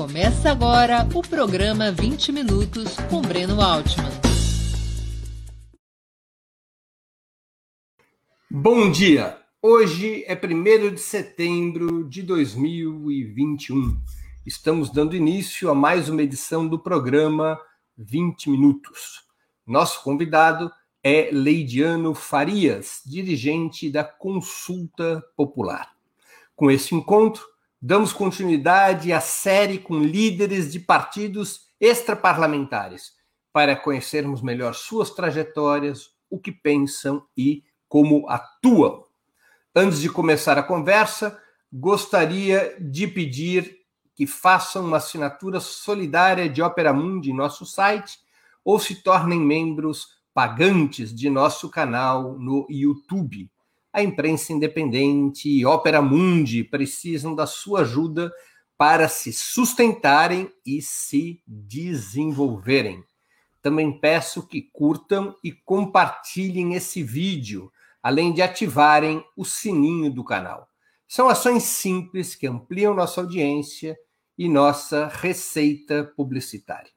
Começa agora o programa 20 Minutos com Breno Altman. Bom dia! Hoje é 1 de setembro de 2021. Estamos dando início a mais uma edição do programa 20 Minutos. Nosso convidado é Leidiano Farias, dirigente da Consulta Popular. Com esse encontro, damos continuidade à série com líderes de partidos extraparlamentares, para conhecermos melhor suas trajetórias, o que pensam e como atuam. Antes de começar a conversa, gostaria de pedir que façam uma assinatura solidária de Opera Mundi em nosso site ou se tornem membros pagantes de nosso canal no YouTube a imprensa independente e Opera Mundi precisam da sua ajuda para se sustentarem e se desenvolverem. Também peço que curtam e compartilhem esse vídeo, além de ativarem o sininho do canal. São ações simples que ampliam nossa audiência e nossa receita publicitária.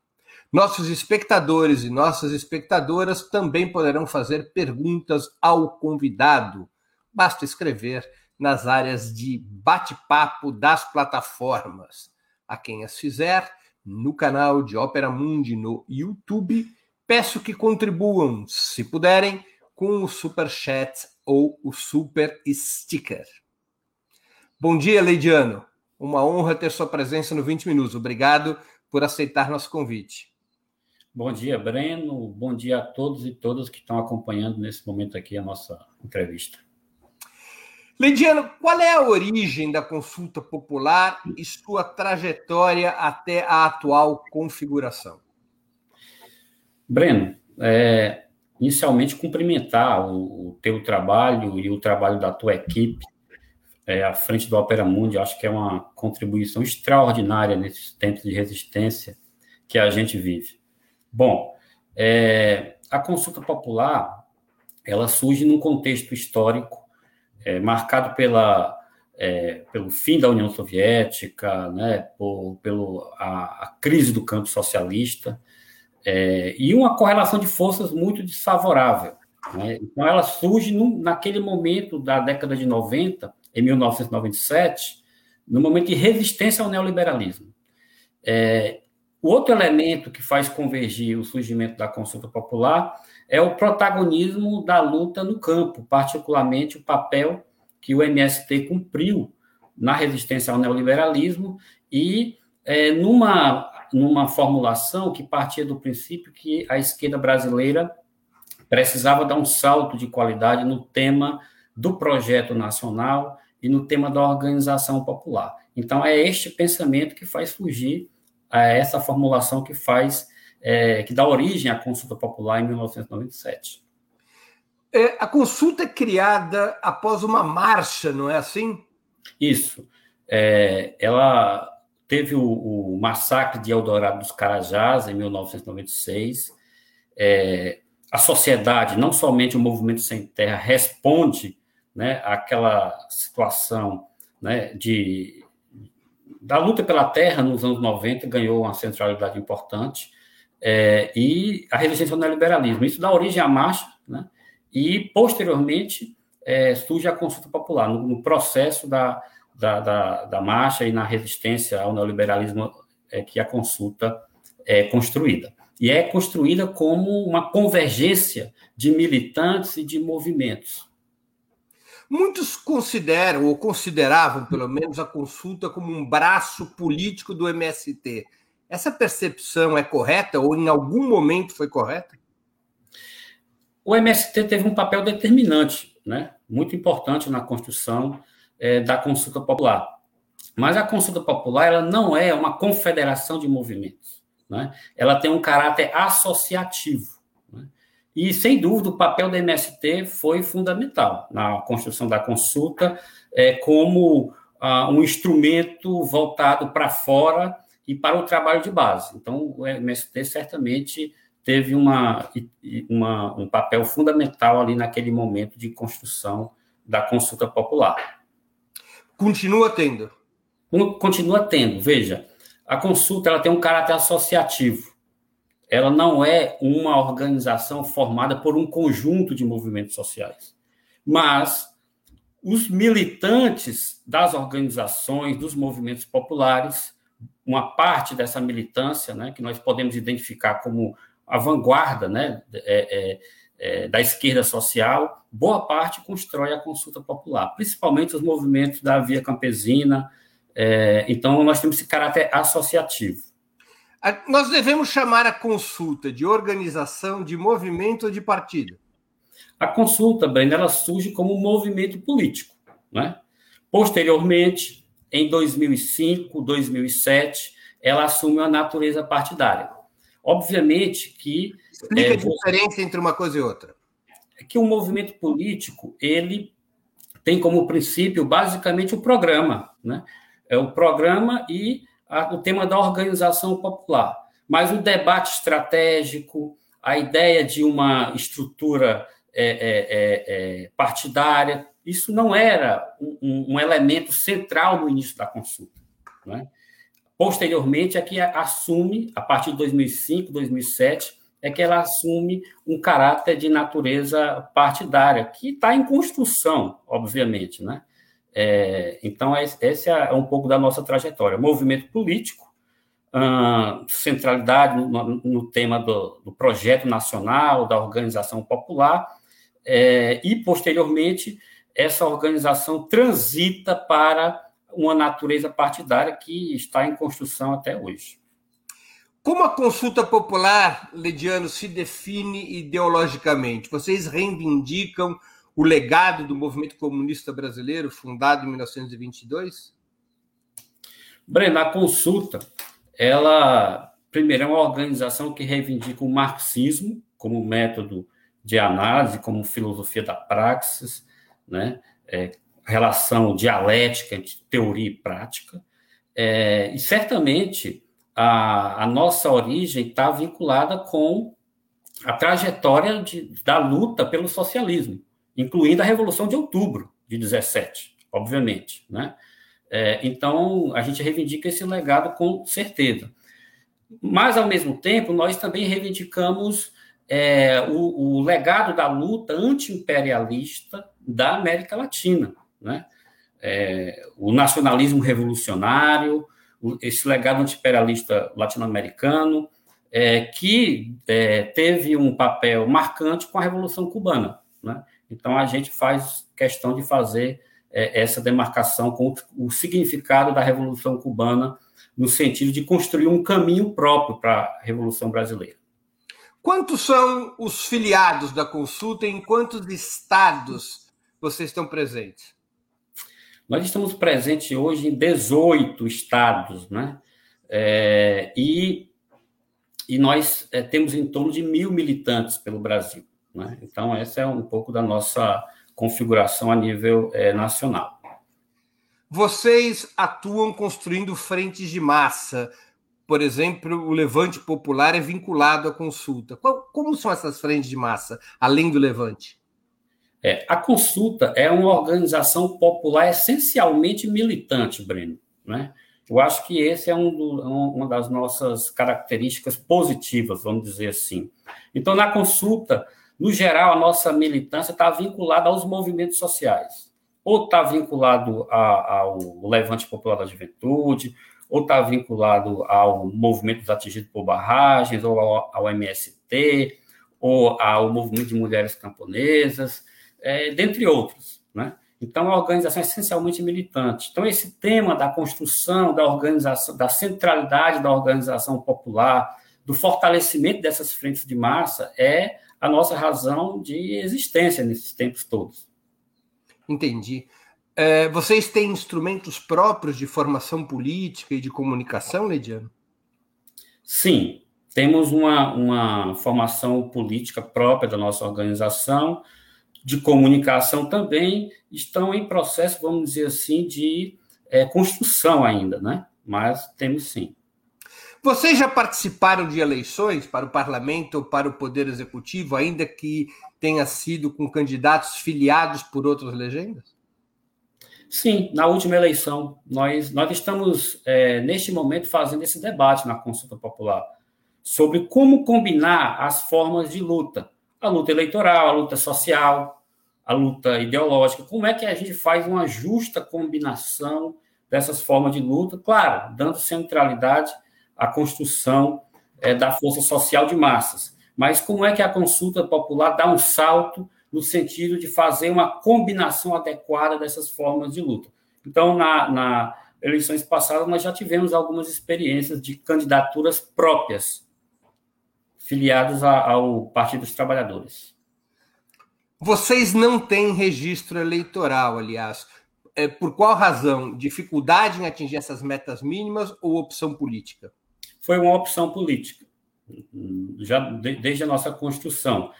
Nossos espectadores e nossas espectadoras também poderão fazer perguntas ao convidado basta escrever nas áreas de bate-papo das plataformas. A quem as fizer, no canal de Ópera Mundi no YouTube, peço que contribuam, se puderem, com o super chat ou o super sticker. Bom dia, Leidiano. Uma honra ter sua presença no 20 Minutos. Obrigado por aceitar nosso convite. Bom dia, Breno. Bom dia a todos e todas que estão acompanhando nesse momento aqui a nossa entrevista. Lidiano, qual é a origem da consulta popular e sua trajetória até a atual configuração? Breno, é, inicialmente cumprimentar o, o, teu trabalho e o trabalho da tua equipe é, à frente do Opera Mundi. Acho que é uma contribuição extraordinária nesses tempos de resistência que a gente vive. Bom, é, a consulta popular ela surge num contexto histórico é, marcado pela, é, pelo fim da União Soviética, né, por, pelo, a, a crise do campo socialista, é, e uma correlação de forças muito desfavorável. Né? Então, ela surge num, naquele momento da década de 90, em 1997, no momento de resistência ao neoliberalismo. É, o outro elemento que faz convergir o surgimento da consulta popular é o protagonismo da luta no campo, particularmente o papel que o MST cumpriu na resistência ao neoliberalismo e é, numa, numa formulação que partia do princípio que a esquerda brasileira precisava dar um salto de qualidade no tema do projeto nacional e no tema da organização popular. Então, é este pensamento que faz surgir é, essa formulação que faz é, que dá origem à consulta popular em 1997. É, a consulta é criada após uma marcha, não é assim? Isso. É, ela teve o, o, massacre de Eldorado dos Carajás em 1996. É, a sociedade, não somente o movimento sem terra, responde né, àquela situação né, de, da luta pela terra nos anos 90, ganhou uma centralidade importante é, e a resistência ao neoliberalismo. Isso dá origem à marcha, né? e, posteriormente, é, surge a consulta popular, no, no processo da, da, da, da, marcha e na resistência ao neoliberalismo é, que a consulta é construída. E é construída como uma convergência de militantes e de movimentos. Muitos consideram, ou consideravam, pelo menos, a consulta como um braço político do MST. Essa percepção é correta ou em algum momento foi correta? O MST teve um papel determinante, né? muito importante na construção é, da consulta popular. Mas a consulta popular ela não é uma confederação de movimentos. Né? Ela tem um caráter associativo. Né? E, sem dúvida, o papel da MST foi fundamental na construção da consulta, é, como ah, um instrumento voltado para fora e para o trabalho de base. Então, o MST certamente teve uma, uma, um papel fundamental ali naquele momento de construção da consulta popular. Continua tendo? Continua tendo. Veja, A consulta ela tem um caráter associativo. Ela não é uma organização formada por um conjunto de movimentos sociais, mas os militantes das organizações, dos movimentos populares, uma parte dessa militância, né, que nós podemos identificar como a vanguarda né, é, é, é, da esquerda social, boa parte constrói a consulta popular, principalmente os movimentos da via campesina. É, então, nós temos esse caráter associativo. Nós devemos chamar a consulta de organização, de movimento ou de partido? A consulta, Breno, ela surge como um movimento político. Né? Posteriormente, em 2005, 2007, ela assume uma natureza partidária. Obviamente que. Explica é, a diferença entre uma coisa e outra. É que o um movimento político ele tem como princípio basicamente o programa, né? É o programa e a, o tema da organização popular. Mas o debate estratégico, a ideia de uma estrutura é, é, é, é partidária, isso não era um, um, elemento central no início da consulta. Né? Posteriormente, é que assume, a partir de 2005, 2007, é que ela assume um caráter de natureza partidária, que está em construção, obviamente, né? É, então, esse é um pouco da nossa trajetória. Movimento político, centralidade no, no tema do, do, projeto nacional, da organização popular, é, e, posteriormente, essa organização transita para uma natureza partidária que está em construção até hoje. Como a consulta popular, Lediano, se define ideologicamente? Vocês reivindicam o legado do movimento comunista brasileiro, fundado em 1922? Breno, a consulta, ela, primeiro, é uma organização que reivindica o marxismo como método de análise, como filosofia da praxis, né? É, relação dialética entre teoria e prática. É, e certamente a, a nossa origem está vinculada com a trajetória de, da luta pelo socialismo, incluindo a Revolução de Outubro de 17, obviamente. Né? É, então, a gente reivindica esse legado com certeza. Mas, ao mesmo tempo, nós também reivindicamos é, o, o legado da luta anti-imperialista da América Latina né? É, o nacionalismo revolucionário, esse legado antiimperialista latino-americano, é, que é, teve um papel marcante com a Revolução Cubana. Né? Então, a gente faz questão de fazer é, essa demarcação com o, o significado da Revolução Cubana, no sentido de construir um caminho próprio para a Revolução Brasileira. Quantos são os filiados da consulta em quantos estados vocês estão presentes? Nós estamos presentes hoje em 18 estados, né? É, e, e nós é, temos em torno de mil militantes pelo Brasil. Né? Então, essa é um pouco da nossa configuração a nível é, nacional. Vocês atuam construindo frentes de massa. Por exemplo, o Levante Popular é vinculado à consulta. Qual, como são essas frentes de massa, além do Levante? É, a consulta é uma organização popular essencialmente militante, Breno. Né? Eu acho que esse é um do, uma das nossas características positivas, vamos dizer assim. Então, na consulta, no geral, a nossa militância está vinculada aos movimentos sociais. Ou está vinculado a, ao Levante Popular da Juventude, ou está vinculado ao movimento dos atingidos por barragens, ou ao, ao MST, ou ao movimento de mulheres camponesas é, dentre outros. Né? Então, a organização é essencialmente militante. Então, esse tema da construção da organização, da centralidade da organização popular, do fortalecimento dessas frentes de massa, é a nossa razão de existência nesses tempos todos. Entendi. É, vocês têm instrumentos próprios de formação política e de comunicação, Lediano? Sim, temos uma, uma formação política própria da nossa organização, de comunicação também estão em processo, vamos dizer assim, de é, construção ainda, né? Mas temos sim. Vocês já participaram de eleições para o parlamento ou para o poder executivo, ainda que tenha sido com candidatos filiados por outras legendas? Sim, na última eleição, nós, nós estamos, é, neste momento, fazendo esse debate na consulta popular sobre como combinar as formas de luta. A luta eleitoral, a luta social, a luta ideológica. Como é que a gente faz uma justa combinação dessas formas de luta? Claro, dando centralidade à construção é, da força social de massas. Mas como é que a consulta popular dá um salto no sentido de fazer uma combinação adequada dessas formas de luta. Então, na, na eleições passadas, nós já tivemos algumas experiências de candidaturas próprias, filiadas a, ao Partido dos Trabalhadores. Vocês não têm registro eleitoral, aliás. É, por qual razão? Dificuldade em atingir essas metas mínimas ou opção política? Foi uma opção política, já desde a nossa construção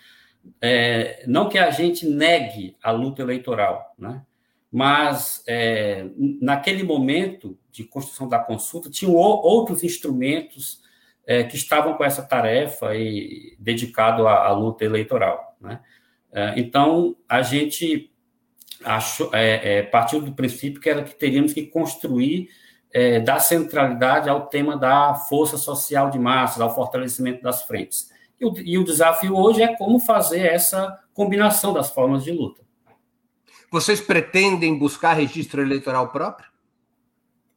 é, não que a gente negue a luta eleitoral, né? mas é, naquele momento de construção da consulta, tinham outros instrumentos é, que estavam com essa tarefa e dedicado à, à luta eleitoral. Né? É, então, a gente achou, é, é, partiu do princípio que era que teríamos que construir é, dar centralidade ao tema da força social de massas, ao fortalecimento das frentes. E o, e o desafio hoje é como fazer essa combinação das formas de luta. Vocês pretendem buscar registro eleitoral próprio?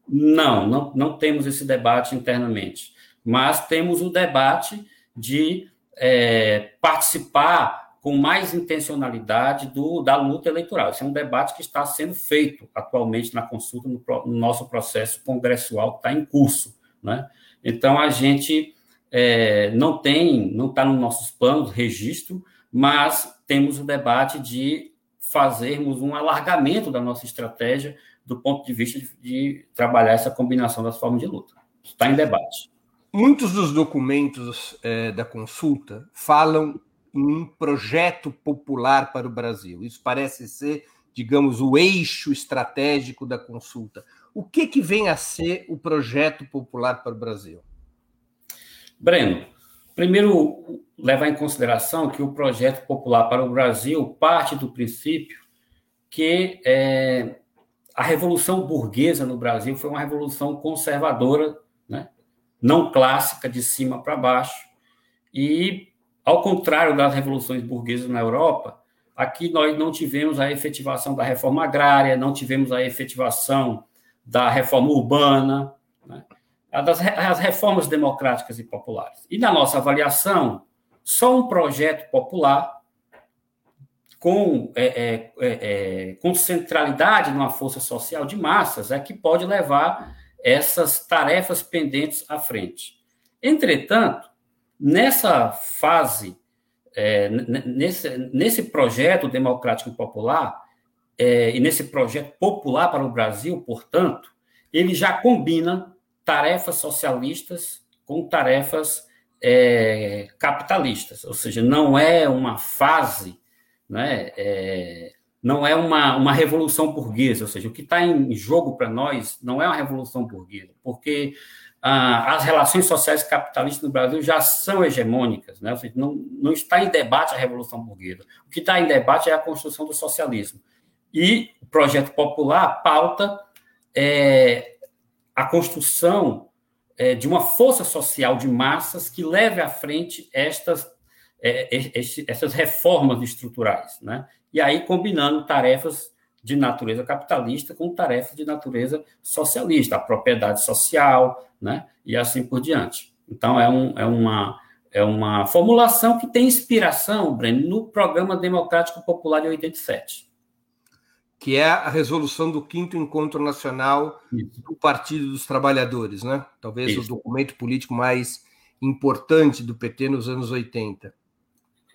Não, não, não temos esse debate internamente. Mas temos o debate de é, participar com mais intencionalidade do, da luta eleitoral. Esse é um debate que está sendo feito atualmente na consulta, no, no nosso processo congressual que está em curso. Né? Então, a gente é, não tem, não está nos nossos planos registro, mas temos o debate de fazermos um alargamento da nossa estratégia do ponto de vista de, de trabalhar essa combinação das formas de luta. Está em debate. Muitos dos documentos é, da consulta falam em um projeto popular para o Brasil. Isso parece ser, digamos, o eixo estratégico da consulta. O que, que vem a ser o projeto popular para o Brasil? Breno, primeiro levar em consideração que o projeto popular para o Brasil parte do princípio que é, a revolução burguesa no Brasil foi uma revolução conservadora? Não clássica, de cima para baixo. E, ao contrário das revoluções burguesas na Europa, aqui nós não tivemos a efetivação da reforma agrária, não tivemos a efetivação da reforma urbana, né? das as reformas democráticas e populares. E na nossa avaliação, só um projeto popular com, é, é, é, é, com centralidade numa força social de massas é que pode levar essas tarefas pendentes à frente. Entretanto, nessa fase, é, nesse, nesse projeto democrático popular, é, e nesse projeto popular para o Brasil, portanto, ele já combina tarefas socialistas com tarefas é, capitalistas, ou seja, não é uma fase, né, é, não é uma, uma revolução burguesa, ou seja, o que está em jogo para nós não é uma revolução burguesa, porque ah, as relações sociais capitalistas no Brasil já são hegemônicas, né, ou seja, não, não está em debate a revolução burguesa, o que está em debate é a construção do socialismo. E o projeto popular pauta é, a construção é, de uma força social de massas que leve à frente estas, é, essas reformas estruturais. Né? E aí combinando tarefas de natureza capitalista com tarefas de natureza socialista, a propriedade social, né? e assim por diante. Então, é, um, é, uma, é uma formulação que tem inspiração, Breno, no Programa Democrático Popular de 87 que é a resolução do quinto encontro nacional Isso. do Partido dos Trabalhadores, né? Talvez Isso. o documento político mais importante do PT nos anos 80.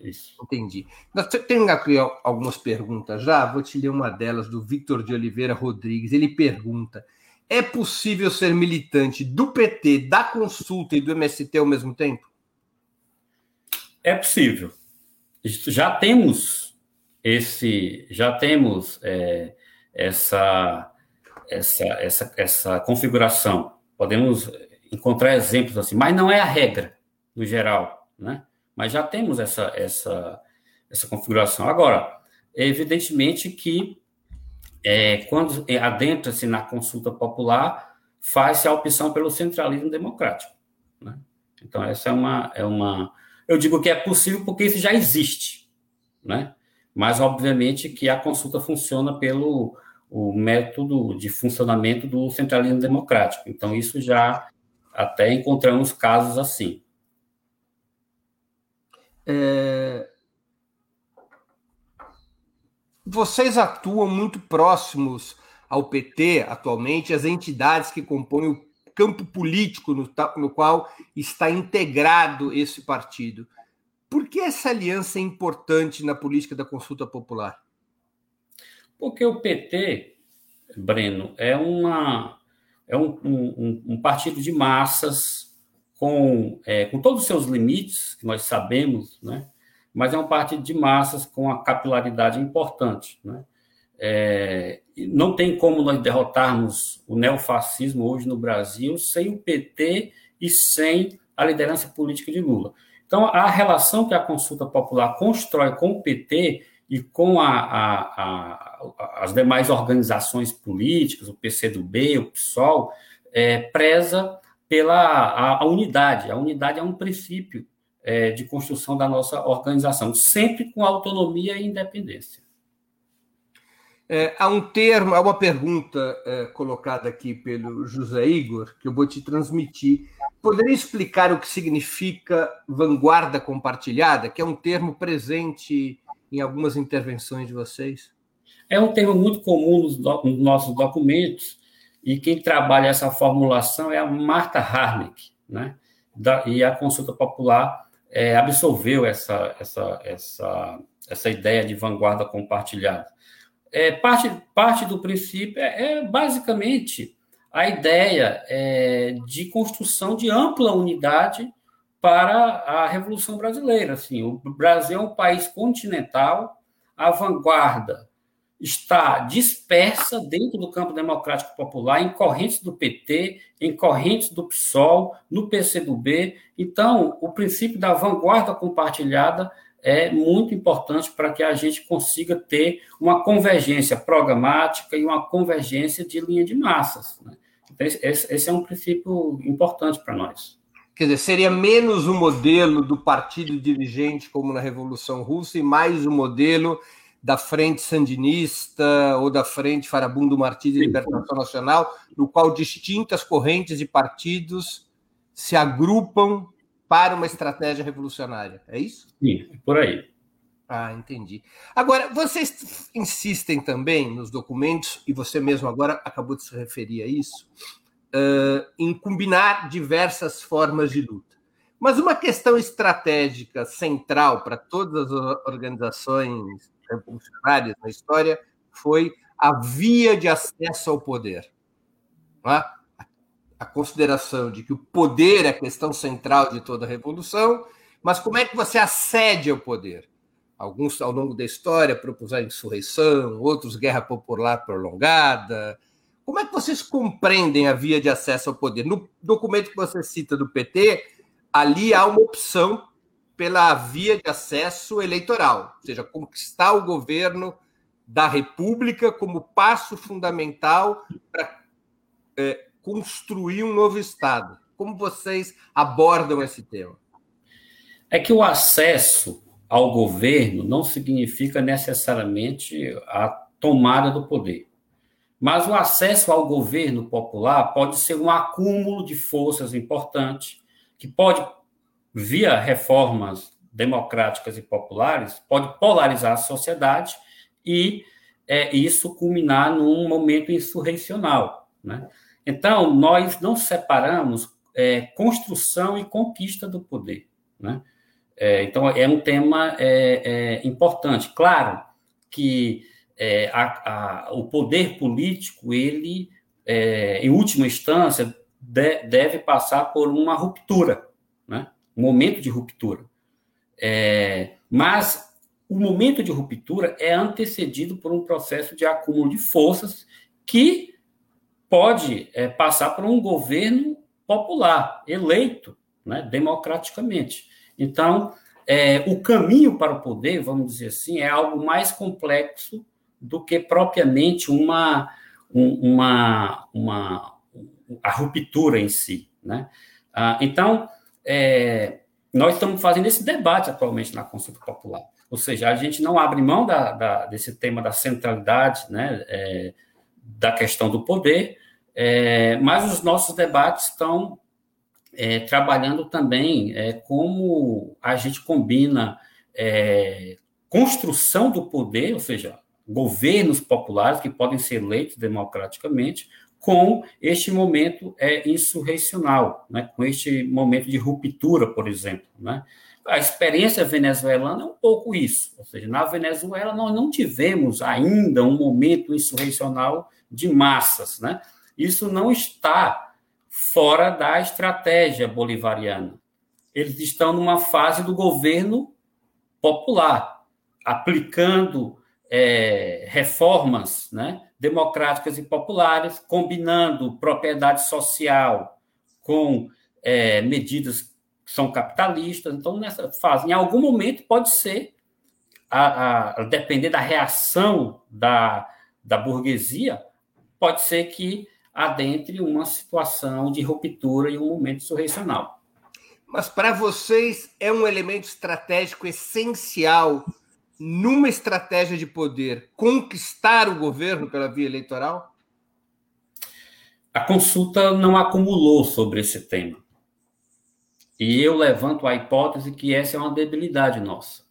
Isso. Entendi. Nós temos aqui algumas perguntas já, vou te ler uma delas do Victor de Oliveira Rodrigues. Ele pergunta: é possível ser militante do PT, da consulta e do MST ao mesmo tempo? É possível. Já temos esse já temos é, essa, essa, essa, essa configuração. Podemos encontrar exemplos assim, mas não é a regra no geral, né? Mas já temos essa, essa, essa configuração. Agora, é evidentemente que é, quando adentra-se na consulta popular, faz-se a opção pelo centralismo democrático. Né? Então, essa é uma, é uma. Eu digo que é possível porque isso já existe, né? mas, obviamente, que a consulta funciona pelo o método de funcionamento do centralismo democrático. Então, isso já até encontramos casos assim. É... Vocês atuam muito próximos ao PT atualmente, as entidades que compõem o campo político no, no qual está integrado esse partido. Por que essa aliança é importante na política da consulta popular? Porque o PT, Breno, é, uma, é um, um, um partido de massas com, é, com todos os seus limites, que nós sabemos, né? mas é um partido de massas com a capilaridade importante. Né? É, não tem como nós derrotarmos o neofascismo hoje no Brasil sem o PT e sem a liderança política de Lula. Então, a relação que a consulta popular constrói com o PT e com a, a, a, as demais organizações políticas, o PCdoB, o PSOL, é, preza pela a, unidade. A unidade é um princípio é, de construção da nossa organização, sempre com autonomia e independência. É, há um termo, há uma pergunta é, colocada aqui pelo José Igor, que eu vou te transmitir. Poderia explicar o que significa vanguarda compartilhada, que é um termo presente em algumas intervenções de vocês? É um termo muito comum nos, do, nos nossos documentos, e quem trabalha essa formulação é a Marta Harnick, né? Da, e a consulta popular é, absorveu essa, essa, essa, essa ideia de vanguarda compartilhada. É, parte, parte do princípio é, é basicamente a ideia é, de construção de ampla unidade para a Revolução Brasileira. Assim, o Brasil é um país continental, a vanguarda está dispersa dentro do campo democrático popular, em correntes do PT, em correntes do PSOL, no PCdoB. Então, o princípio da vanguarda compartilhada é muito importante para que a gente consiga ter uma convergência programática e uma convergência de linha de massas. Né? Então, esse é um princípio importante para nós. Quer dizer, seria menos o modelo do partido dirigente, como na Revolução Russa, e mais o modelo da Frente Sandinista ou da Frente Farabundo Martins de Libertação Nacional, no qual distintas correntes e partidos se agrupam para uma estratégia revolucionária. É isso? Sim, por aí. Ah, entendi. Agora, vocês insistem também nos documentos, e você mesmo agora acabou de se referir a isso, uh, em combinar diversas formas de luta. Mas uma questão estratégica central para todas as organizações revolucionárias na história foi a via de acesso ao poder. É? A consideração de que o poder é a questão central de toda a revolução, mas como é que você acede ao poder? Alguns, ao longo da história, propuseram insurreição, outros guerra popular prolongada, como é que vocês compreendem a via de acesso ao poder? No documento que você cita do PT, ali há uma opção pela via de acesso eleitoral, ou seja, conquistar o governo da República como passo fundamental para é, construir um novo Estado. Como vocês abordam esse tema? É que o acesso ao governo não significa necessariamente a tomada do poder. Mas o acesso ao governo popular pode ser um acúmulo de forças importante, que pode, via reformas democráticas e populares, pode polarizar a sociedade e é, isso culminar num momento insurrecional. Né? Então, nós não separamos é, construção e conquista do poder. Né? É, então, é um tema é, é, importante. Claro que é, a, a, o poder político, ele, em última instância, de, deve passar por uma ruptura, né? Momento de ruptura. É, mas o momento de ruptura é antecedido por um processo de acúmulo de forças que pode é, passar por um governo popular, eleito né, democraticamente. Então, é, o caminho para o poder, vamos dizer assim, é algo mais complexo do que propriamente uma, uma, uma a ruptura em si. Né? Ah, então, é, nós estamos fazendo esse debate atualmente na consulta popular. Ou seja, a gente não abre mão da, da, desse tema da centralidade, né, é, da questão do poder, é, mas os nossos debates estão é, trabalhando também é, como a gente combina é, construção do poder, ou seja, governos populares que podem ser eleitos democraticamente, com este momento é, insurrecional, né, com este momento de ruptura, por exemplo. Né? A experiência venezuelana é um pouco isso, ou seja, na Venezuela nós não tivemos ainda um momento insurrecional de massas, né? Isso não está fora da estratégia bolivariana. Eles estão numa fase do governo popular, aplicando é, reformas né, democráticas e populares, combinando propriedade social com é, medidas que são capitalistas. Então, nessa fase, em algum momento, pode ser, a, a depender da reação da, da burguesia, pode ser que adentre uma situação de ruptura e um momento insurrecional. Mas para vocês é um elemento estratégico essencial numa estratégia de poder, conquistar o governo pela via eleitoral? A consulta não acumulou sobre esse tema. E eu levanto a hipótese que essa é uma debilidade nossa.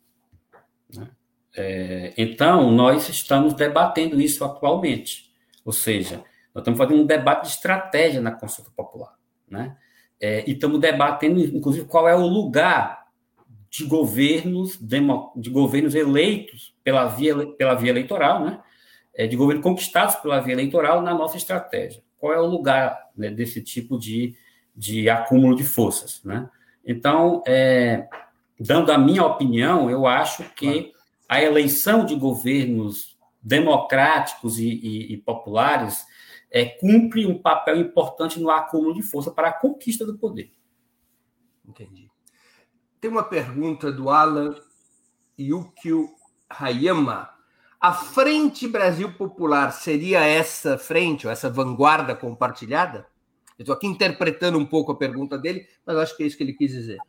Né? É, então, nós estamos debatendo isso atualmente. Ou seja, nós estamos fazendo um debate de estratégia na consulta popular. Né? É, e estamos debatendo, inclusive, qual é o lugar de governos de governos eleitos pela via, pela via eleitoral, né? É, de governos conquistados pela via eleitoral na nossa estratégia. Qual é o lugar né, desse tipo de, de acúmulo de forças, né? Então, é, dando a minha opinião, eu acho que a eleição de governos democráticos e, e, e populares é, cumpre um papel importante no acúmulo de força para a conquista do poder. Entendi. Tem uma pergunta do Alan Yukio Hayama. A Frente Brasil Popular seria essa frente, ou essa vanguarda compartilhada? Eu estou aqui interpretando um pouco a pergunta dele, mas acho que é isso que ele quis dizer.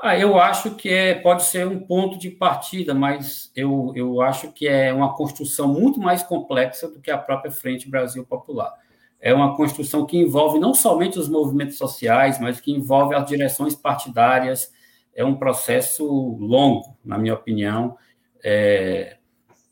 Ah, eu acho que é, pode ser um ponto de partida, mas eu, eu acho que é uma construção muito mais complexa do que a própria Frente Brasil Popular. É uma construção que envolve não somente os movimentos sociais, mas que envolve as direções partidárias, é um processo longo, na minha opinião, é,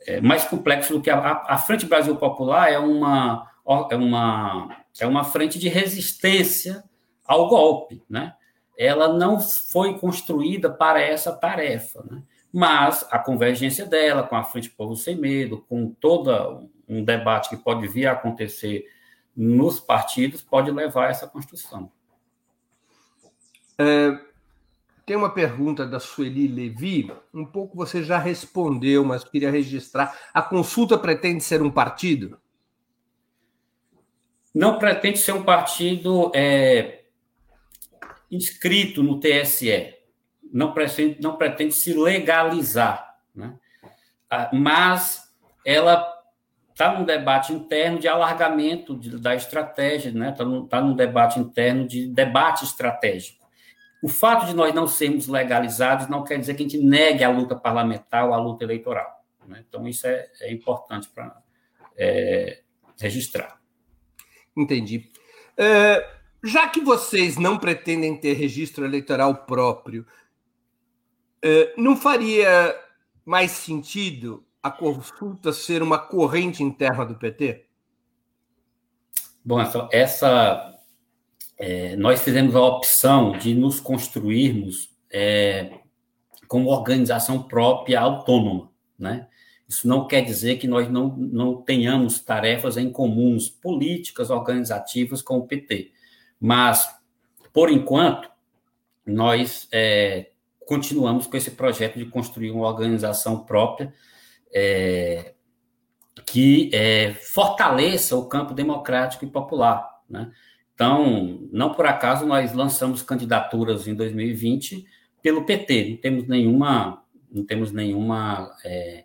é mais complexo do que a, a, Frente Brasil Popular é uma, é uma é uma frente de resistência ao golpe, né? Ela não foi construída para essa tarefa, né? Mas a convergência dela com a Frente Povo Sem Medo, com todo um debate que pode vir a acontecer nos partidos, pode levar a essa construção. É, tem uma pergunta da Sueli Levi, um pouco você já respondeu, mas queria registrar. A consulta pretende ser um partido? Não pretende ser um partido é, inscrito no TSE. Não pretende, não pretende se legalizar. Né? Ah, mas ela está num debate interno de alargamento de, da estratégia, está né? Tá num, tá num debate interno de debate estratégico. O fato de nós não sermos legalizados não quer dizer que a gente negue a luta parlamentar ou a luta eleitoral. Né? Então, isso é, é importante para é, registrar. Entendi. É, já que vocês não pretendem ter registro eleitoral próprio, é, não faria mais sentido a consulta ser uma corrente interna do PT? Bom, essa, essa é, nós fizemos a opção de nos construirmos é, como organização própria autônoma, né? Isso não quer dizer que nós não, não tenhamos tarefas em comuns, políticas, organizativas com o PT. Mas, por enquanto, nós é, continuamos com esse projeto de construir uma organização própria é, que é, fortaleça o campo democrático e popular. Né? Então, não por acaso nós lançamos candidaturas em 2020 pelo PT, não temos nenhuma, não temos nenhuma é,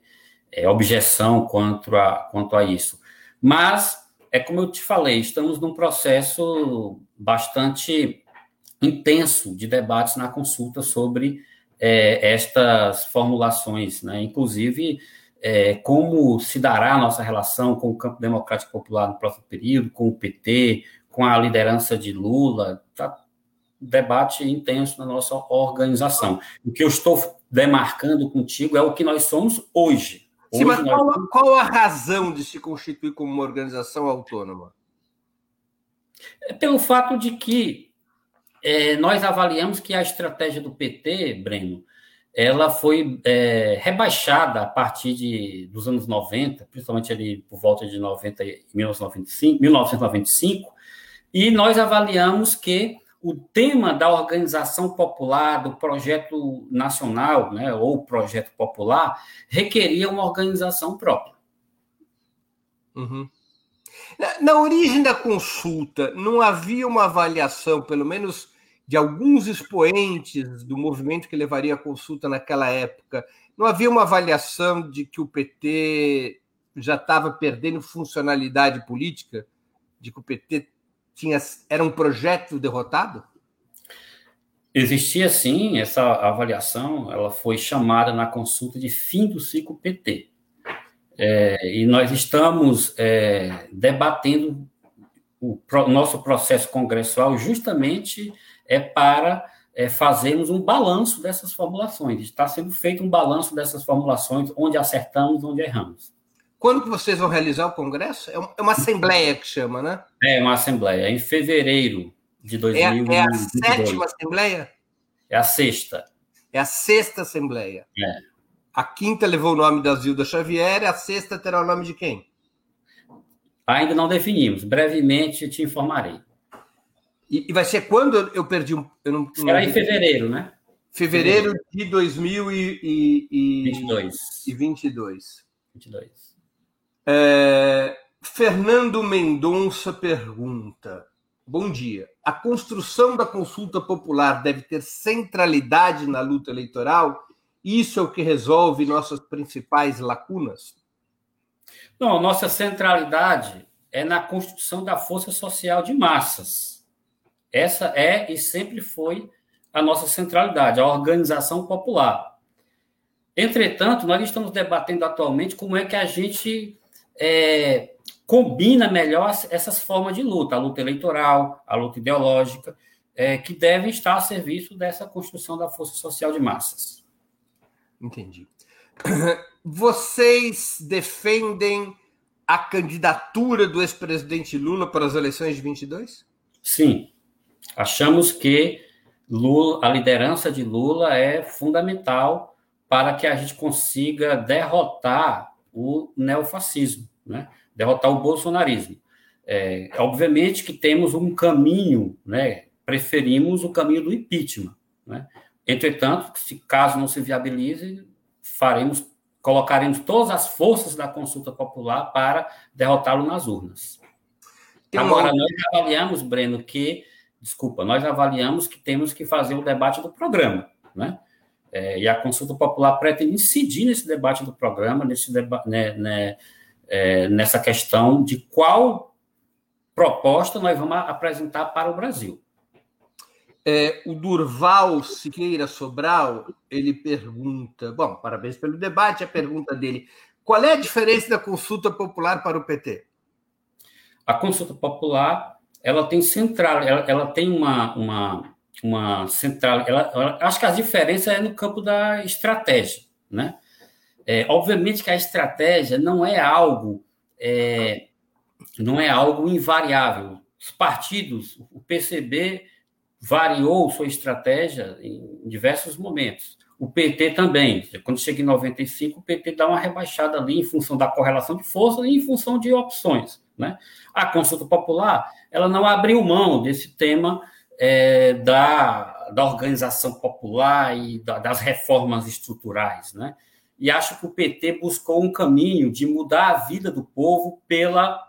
é, objeção quanto a, quanto a isso. Mas, é como eu te falei, estamos num processo bastante intenso de debates na consulta sobre é, estas formulações, né? inclusive é, como se dará a nossa relação com o campo democrático popular no próximo período, com o PT, com a liderança de Lula, tá debate intenso na nossa organização. O que eu estou demarcando contigo é o que nós somos hoje. Sim, hoje mas nós... qual, qual, a razão de se constituir como uma organização autônoma? É pelo fato de que é, nós avaliamos que a estratégia do PT, Breno, ela foi é, rebaixada a partir de, dos anos 90, principalmente ali por volta de 90, 1995, 1995, e nós avaliamos que o tema da organização popular, do projeto nacional, né, ou projeto popular, requeria uma organização própria. Uhum. Na, na origem da consulta, não havia uma avaliação, pelo menos de alguns expoentes do movimento que levaria a consulta naquela época, não havia uma avaliação de que o PT já estava perdendo funcionalidade política, de que o PT tinha era um projeto derrotado? Existia sim essa avaliação, ela foi chamada na consulta de fim do ciclo PT. É, e nós estamos é, debatendo o pro, nosso processo congressual justamente é para é, fazermos um balanço dessas formulações. Está sendo feito um balanço dessas formulações, onde acertamos, onde erramos. Quando que vocês vão realizar o congresso? É, é uma assembleia que chama, né? É uma assembleia, em fevereiro de 2022. É, é a sétima assembleia? É a sexta. É a sexta assembleia. É. A quinta levou o nome da Zilda Xavier, a sexta terá o nome de quem? Ainda não definimos. Brevemente te informarei. E, e, vai ser quando eu perdi um. Eu não, Será em fevereiro, né? Fevereiro de 2022. E 22. 22. É, Fernando Mendonça pergunta: Bom dia. A construção da consulta popular deve ter centralidade na luta eleitoral? Isso é o que resolve nossas principais lacunas? Não, nossa centralidade é na construção da força social de massas essa é e sempre foi a nossa centralidade, a organização popular. Entretanto, nós estamos debatendo atualmente como é que a gente é, combina melhor essas formas de luta, a luta eleitoral, a luta ideológica, é, que devem estar a serviço dessa construção da força social de massas. Entendi. Vocês defendem a candidatura do ex-presidente Lula para as eleições de 22? Sim. Achamos que Lula, a liderança de Lula é fundamental para que a gente consiga derrotar o neofascismo, né? derrotar o bolsonarismo. É, obviamente que temos um caminho, né? preferimos o caminho do impeachment. Né? Entretanto, se caso não se viabilize, faremos, colocaremos todas as forças da consulta popular para derrotá-lo nas urnas. Agora, nós avaliamos, Breno, que desculpa, nós avaliamos que temos que fazer o debate do programa, né? É, e a consulta popular pretende incidir nesse debate do programa, nesse deba né, né, é, nessa questão de qual proposta nós vamos apresentar para o Brasil. É, o Durval Siqueira Sobral, ele pergunta, bom, parabéns pelo debate, a pergunta dele, qual é a diferença da consulta popular para o PT? A consulta popular ela tem central, ela, ela tem uma, uma, uma central. Ela, ela, acho que as diferenças é no campo da estratégia, né? É, obviamente que a estratégia não é algo é, não é algo invariável. Os partidos, o PCB variou sua estratégia em diversos momentos. O PT também. Quando chega em 95, o PT dá uma rebaixada ali em função da correlação de força e em função de opções. Né? A consulta popular ela não abriu mão desse tema é, da, da organização popular e da, das reformas estruturais. Né? E acho que o PT buscou um caminho de mudar a vida do povo pela,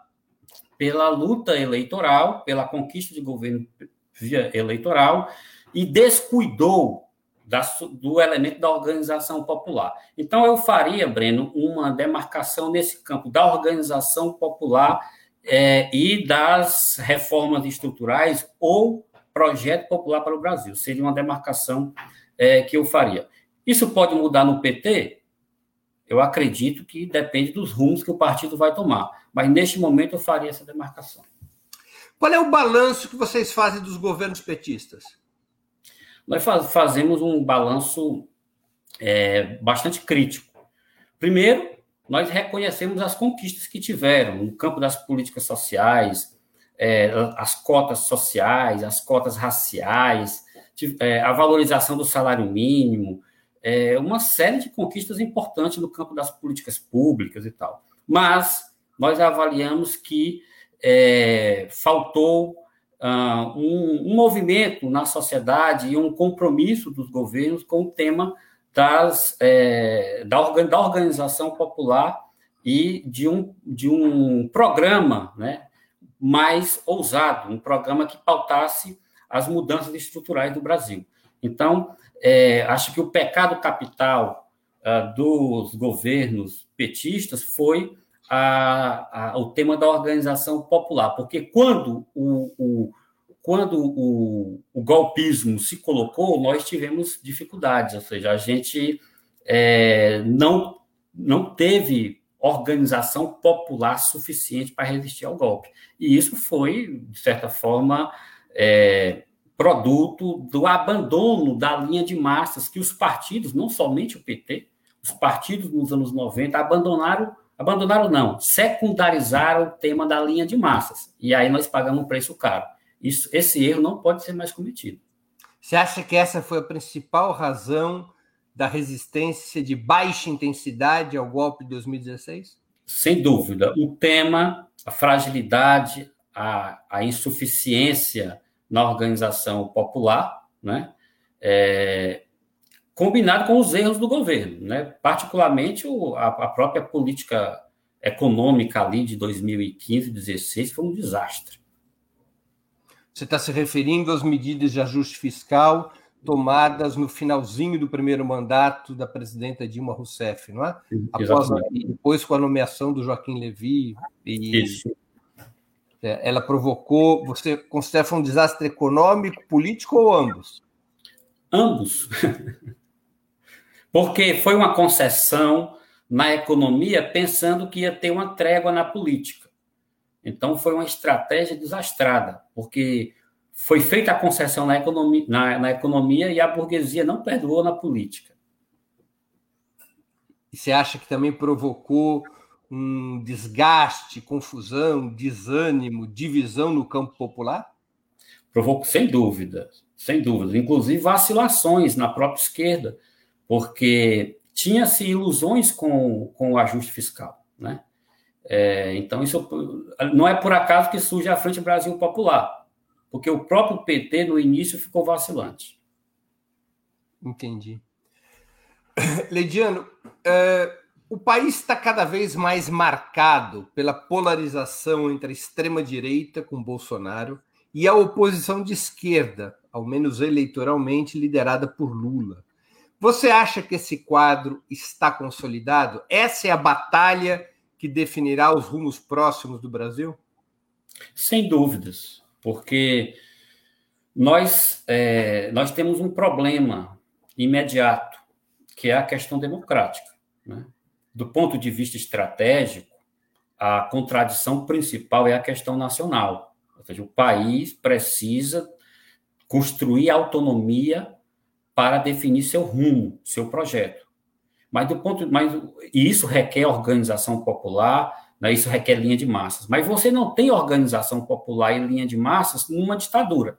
pela luta eleitoral, pela conquista de governo via eleitoral, e descuidou da, do elemento da organização popular. Então, eu faria, Breno, uma demarcação nesse campo da organização popular é, e das reformas estruturais ou projeto popular para o Brasil. Seria uma demarcação é, que eu faria. Isso pode mudar no PT? Eu acredito que depende dos rumos que o partido vai tomar. Mas, neste momento, eu faria essa demarcação. Qual é o balanço que vocês fazem dos governos petistas? Nós faz, fazemos um balanço é, bastante crítico. Primeiro, nós reconhecemos as conquistas que tiveram no campo das políticas sociais, é, as cotas sociais, as cotas raciais, é, a valorização do salário mínimo, é, uma série de conquistas importantes no campo das políticas públicas e tal. Mas nós avaliamos que é, faltou uh, um, um, movimento na sociedade e um compromisso dos governos com o tema das, é, da, da, organização popular e de um, de um programa né, mais ousado, um programa que pautasse as mudanças estruturais do Brasil. Então, é, acho que o pecado capital uh, dos governos petistas foi a, a, o tema da organização popular, porque quando o, o quando o, o, golpismo se colocou, nós tivemos dificuldades, ou seja, a gente é, não, não teve organização popular suficiente para resistir ao golpe. E isso foi, de certa forma, é, produto do abandono da linha de massas que os partidos, não somente o PT, os partidos nos anos 90 abandonaram Abandonaram não, secundarizaram o tema da linha de massas. E aí nós pagamos um preço caro. Isso, esse erro não pode ser mais cometido. Você acha que essa foi a principal razão da resistência de baixa intensidade ao golpe de 2016? Sem dúvida. O tema, a fragilidade, a, a insuficiência na organização popular, né? É, combinado com os erros do governo, né? particularmente o, a, a, própria política econômica ali de 2015 2016 foi um desastre. Você está se referindo às medidas de ajuste fiscal tomadas no finalzinho do primeiro mandato da presidenta Dilma Rousseff, não é? Após, depois com a nomeação do Joaquim Levy e Isso. É, ela provocou, você considera um desastre econômico, político ou ambos? Ambos. Porque foi uma concessão na economia pensando que ia ter uma trégua na política. Então foi uma estratégia desastrada, porque foi feita a concessão na economia, na, na economia e a burguesia não perdoou na política. E você acha que também provocou um desgaste, confusão, desânimo, divisão no campo popular? Provocou, sem dúvida, sem dúvida. Inclusive vacilações na própria esquerda porque tinha-se ilusões com, com o ajuste fiscal, né? É, então, isso não é por acaso que surge a Frente Brasil Popular, porque o próprio PT, no início, ficou vacilante. Entendi. Lediano, é, o país está cada vez mais marcado pela polarização entre a extrema-direita com Bolsonaro e a oposição de esquerda, ao menos eleitoralmente, liderada por Lula. Você acha que esse quadro está consolidado? Essa é a batalha que definirá os rumos próximos do Brasil? Sem dúvidas, porque nós, é, nós temos um problema imediato, que é a questão democrática. Né? Do ponto de vista estratégico, a contradição principal é a questão nacional. Ou seja, o país precisa construir autonomia para definir seu rumo, seu projeto. Mas do ponto, mas e isso requer organização popular, né, isso requer linha de massas. Mas você não tem organização popular e linha de massas numa ditadura,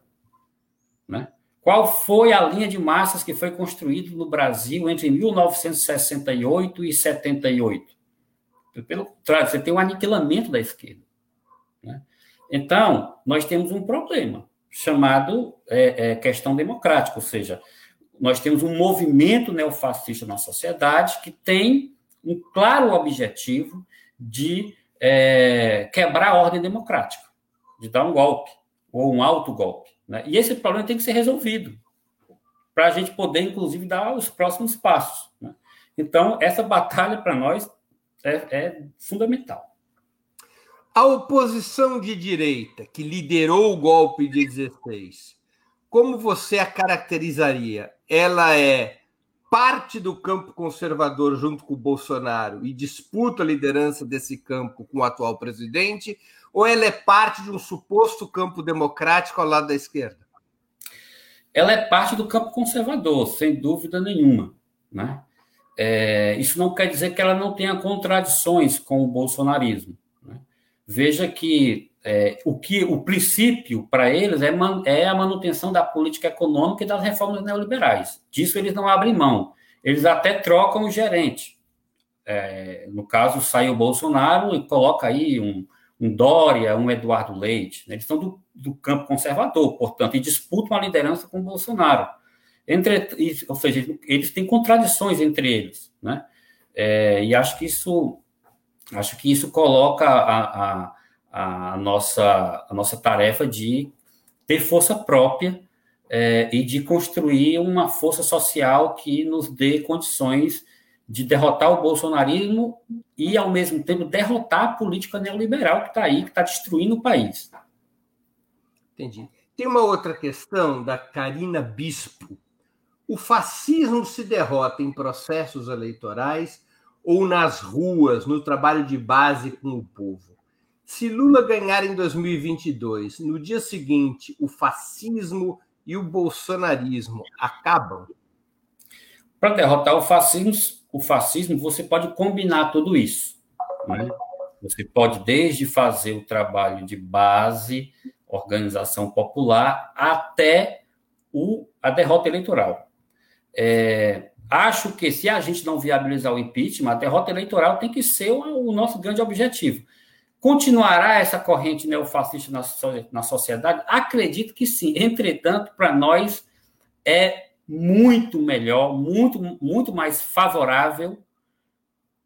né? Qual foi a linha de massas que foi construída no Brasil entre 1968 e 78? Pelo contrário, você tem um aniquilamento da esquerda. Né? Então, nós temos um problema chamado é, é, questão democrática, ou seja, nós temos um movimento neofascista na sociedade que tem um claro objetivo de é, quebrar a ordem democrática, de dar um golpe, ou um alto golpe. Né? E esse problema tem que ser resolvido. para a gente poder, inclusive, dar os próximos passos. Né? Então, essa batalha para nós é, é fundamental. A oposição de direita que liderou o golpe de 16, como você a caracterizaria? Ela é parte do campo conservador junto com o Bolsonaro e disputa a liderança desse campo com o atual presidente, ou ela é parte de um suposto campo democrático ao lado da esquerda? Ela é parte do campo conservador, sem dúvida nenhuma. Né? É, isso não quer dizer que ela não tenha contradições com o bolsonarismo. Né? Veja que é, o que o princípio para eles é, man, é a manutenção da política econômica e das reformas neoliberais. Disso eles não abrem mão. Eles até trocam o gerente. É, no caso, sai o Bolsonaro e coloca aí um, um Dória, um Eduardo Leite. Né? Eles estão do, do, campo conservador, portanto, e disputam a liderança com o Bolsonaro. Entre, ou seja, eles têm contradições entre eles. Né? É, e acho que isso acho que isso coloca a, a a nossa, a nossa tarefa de ter força própria é, e de construir uma força social que nos dê condições de derrotar o bolsonarismo e, ao mesmo tempo, derrotar a política neoliberal que está aí, que está destruindo o país. Entendi. Tem uma outra questão da Karina Bispo. O fascismo se derrota em processos eleitorais ou nas ruas, no trabalho de base com o povo? Se Lula ganhar em 2022, no dia seguinte, o fascismo e o bolsonarismo acabam? Para derrotar o fascismo, o fascismo, você pode combinar tudo isso. Né? Você pode desde fazer o trabalho de base, organização popular, até o, a derrota eleitoral. É, acho que se a gente não viabilizar o impeachment, a derrota eleitoral tem que ser o, o nosso grande objetivo. Continuará essa corrente neofascista na, sociedade? Acredito que sim. Entretanto, para nós é muito melhor, muito, muito mais favorável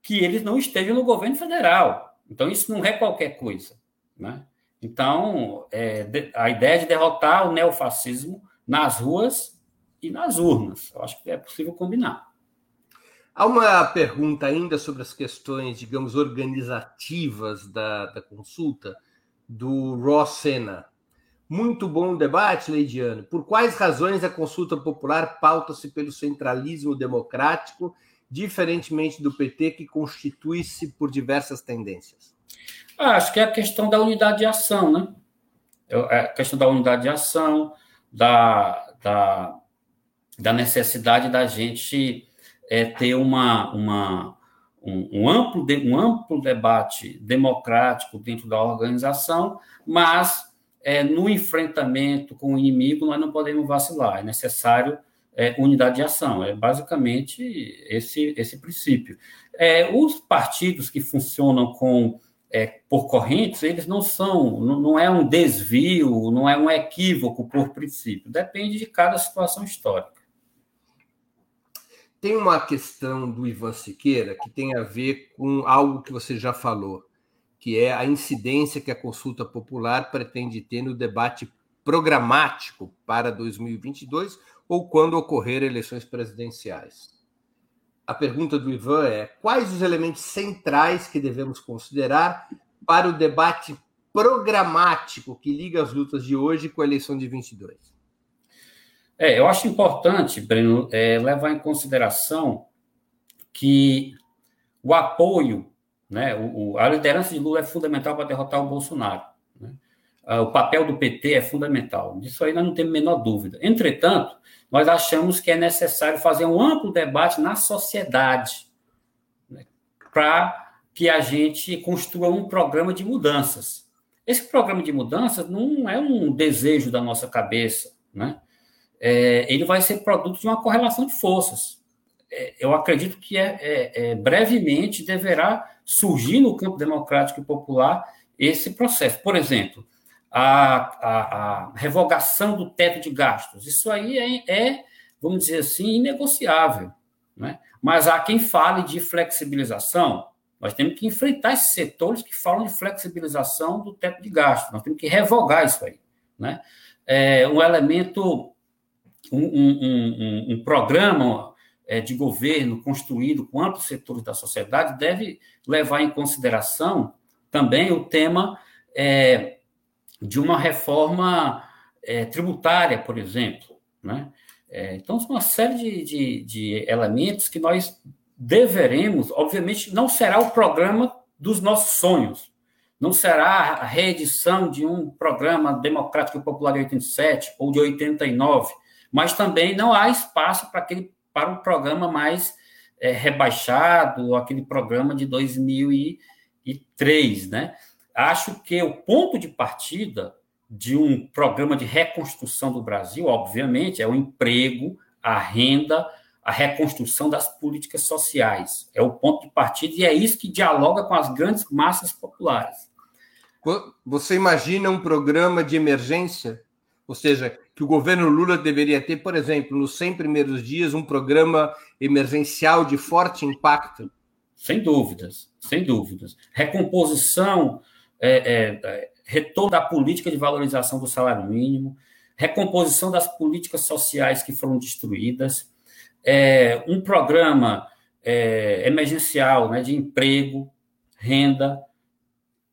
que eles não estejam no governo federal. Então, isso não é qualquer coisa. Né? Então, é, a ideia de derrotar o neofascismo nas ruas e nas urnas. Eu acho que é possível combinar. Há uma pergunta ainda sobre as questões, digamos, organizativas da, da consulta, do Ross Senna. Muito bom debate, Leidiano. Por quais razões a consulta popular pauta-se pelo centralismo democrático, diferentemente do PT, que constitui-se por diversas tendências? Ah, acho que é a questão da unidade de ação, né? É a questão da unidade de ação, da, da, da necessidade da gente é ter uma, uma, um, um, amplo, um amplo debate democrático dentro da organização, mas é, no enfrentamento com o inimigo nós não podemos vacilar, é necessário é, unidade de ação, é basicamente esse, esse princípio. É, os partidos que funcionam com é, por correntes, eles não são, não, não é um desvio, não é um equívoco por princípio, depende de cada situação histórica. Tem uma questão do Ivan Siqueira que tem a ver com algo que você já falou, que é a incidência que a consulta popular pretende ter no debate programático para 2022 ou quando ocorrer eleições presidenciais. A pergunta do Ivan é: quais os elementos centrais que devemos considerar para o debate programático que liga as lutas de hoje com a eleição de 22? É, eu acho importante, Breno, é, levar em consideração que o apoio, né, o, a liderança de Lula é fundamental para derrotar o Bolsonaro. Né? Ah, o papel do PT é fundamental. Disso aí nós não temos a menor dúvida. Entretanto, nós achamos que é necessário fazer um amplo debate na sociedade né, para que a gente construa um programa de mudanças. Esse programa de mudanças não é um desejo da nossa cabeça, né? É, ele vai ser produto de uma correlação de forças. É, eu acredito que é, é, é, brevemente deverá surgir no campo democrático e popular esse processo. Por exemplo, a, a, a revogação do teto de gastos. Isso aí é, é vamos dizer assim, inegociável. Né? Mas há quem fale de flexibilização. Nós temos que enfrentar esses setores que falam de flexibilização do teto de gastos. Nós temos que revogar isso aí. Né? É um elemento um, um, um programa é, de governo construído com amplos setores da sociedade deve levar em consideração também o tema é, de uma reforma é, tributária, por exemplo. Né? É, então, são uma série de, de, de elementos que nós deveremos, obviamente, não será o programa dos nossos sonhos, não será a reedição de um programa democrático popular de 87 ou de 89, mas também não há espaço para aquele para um programa mais é, rebaixado, aquele programa de 2003, né? Acho que o ponto de partida de um programa de reconstrução do Brasil, obviamente, é o emprego, a renda, a reconstrução das políticas sociais. É o ponto de partida e é isso que dialoga com as grandes massas populares. Você imagina um programa de emergência? Ou seja, que o governo Lula deveria ter, por exemplo, nos 100 primeiros dias, um programa emergencial de forte impacto? Sem dúvidas, sem dúvidas. Recomposição, é, é, é retorno da política de valorização do salário mínimo, recomposição das políticas sociais que foram destruídas, é, um programa é, emergencial né, de emprego, renda,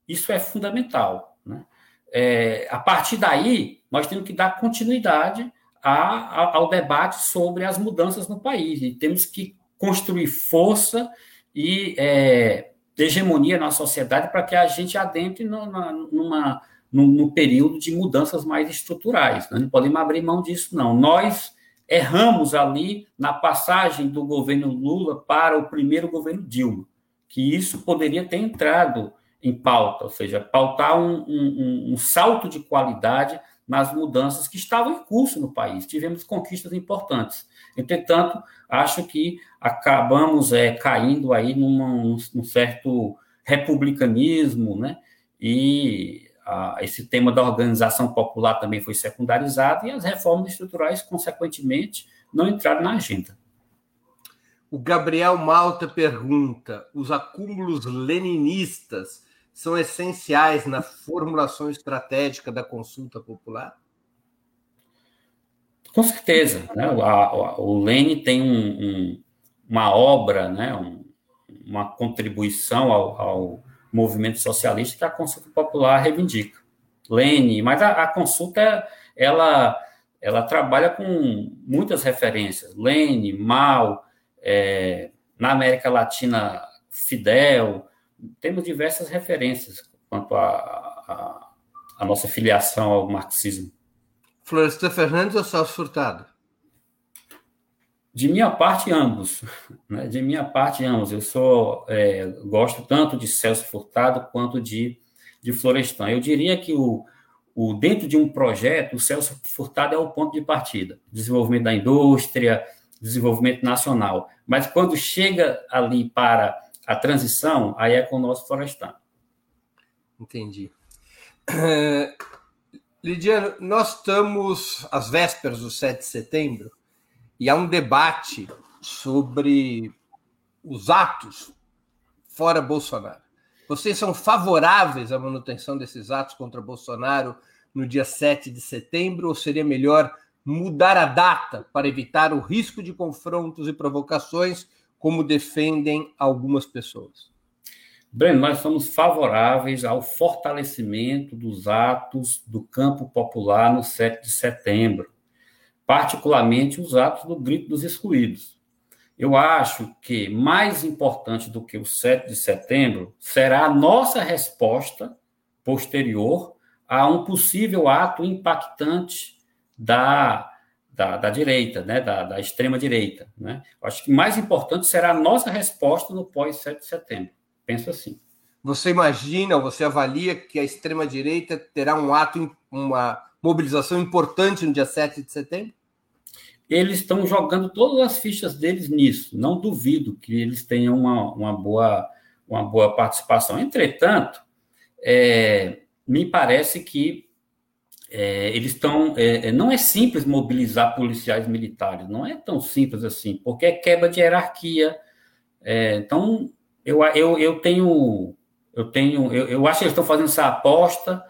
isso é fundamental. Né? É, a partir daí, nós temos que dar continuidade a, a, ao debate sobre as mudanças no país. E temos que construir força e é, hegemonia na sociedade para que a gente adentre no, numa, num, num, período de mudanças mais estruturais. Nós não podemos abrir mão disso, não. Nós erramos ali na passagem do governo Lula para o primeiro governo Dilma, que isso poderia ter entrado em pauta, ou seja, pautar um, um, um salto de qualidade nas mudanças que estavam em curso no país. Tivemos conquistas importantes. Entretanto, acho que acabamos é, caindo aí num, certo republicanismo, né? E a, esse tema da organização popular também foi secundarizado e as reformas estruturais, consequentemente, não entraram na agenda. O Gabriel Malta pergunta: os acúmulos leninistas são essenciais na formulação estratégica da consulta popular? Com certeza. Né? O, o Lene tem um, um, uma obra, né? Um, uma contribuição ao, ao, movimento socialista que a consulta popular reivindica. Lene, mas a, a consulta, ela, ela trabalha com muitas referências. Lene, Mal, é, na América Latina, Fidel, temos diversas referências quanto à nossa filiação ao marxismo. Florestan Fernandes ou Celso Furtado? De minha parte, ambos. Né? De minha parte, ambos. Eu sou é, gosto tanto de Celso Furtado quanto de, de Florestan. Eu diria que o, o, dentro de um projeto, o Celso Furtado é o ponto de partida. Desenvolvimento da indústria, desenvolvimento nacional. Mas quando chega ali para a transição, aí é com o nosso Florestan. Entendi. Uh, Lidiano, nós estamos às vésperas do 7 de setembro e há um debate sobre os atos fora Bolsonaro. Vocês são favoráveis à manutenção desses atos contra Bolsonaro no dia 7 de setembro ou seria melhor mudar a data para evitar o risco de confrontos e provocações como defendem algumas pessoas? Breno, nós somos favoráveis ao fortalecimento dos atos do campo popular no 7 de setembro, particularmente os atos do grito dos excluídos. Eu acho que mais importante do que o 7 de setembro será a nossa resposta posterior a um possível ato impactante da da, da direita, né, da, da extrema-direita. Né? Acho que mais importante será a nossa resposta no pós-7 de setembro. Penso assim. Você imagina, você avalia que a extrema-direita terá um ato, uma mobilização importante no dia 7 de setembro? Eles estão jogando todas as fichas deles nisso. Não duvido que eles tenham uma, uma, boa, uma boa participação. Entretanto, é, me parece que é, eles estão. É, é, não é simples mobilizar policiais militares, não é tão simples assim, porque é quebra de hierarquia. É, então, eu, eu, eu tenho. Eu tenho. Eu, eu acho que eles estão fazendo essa aposta.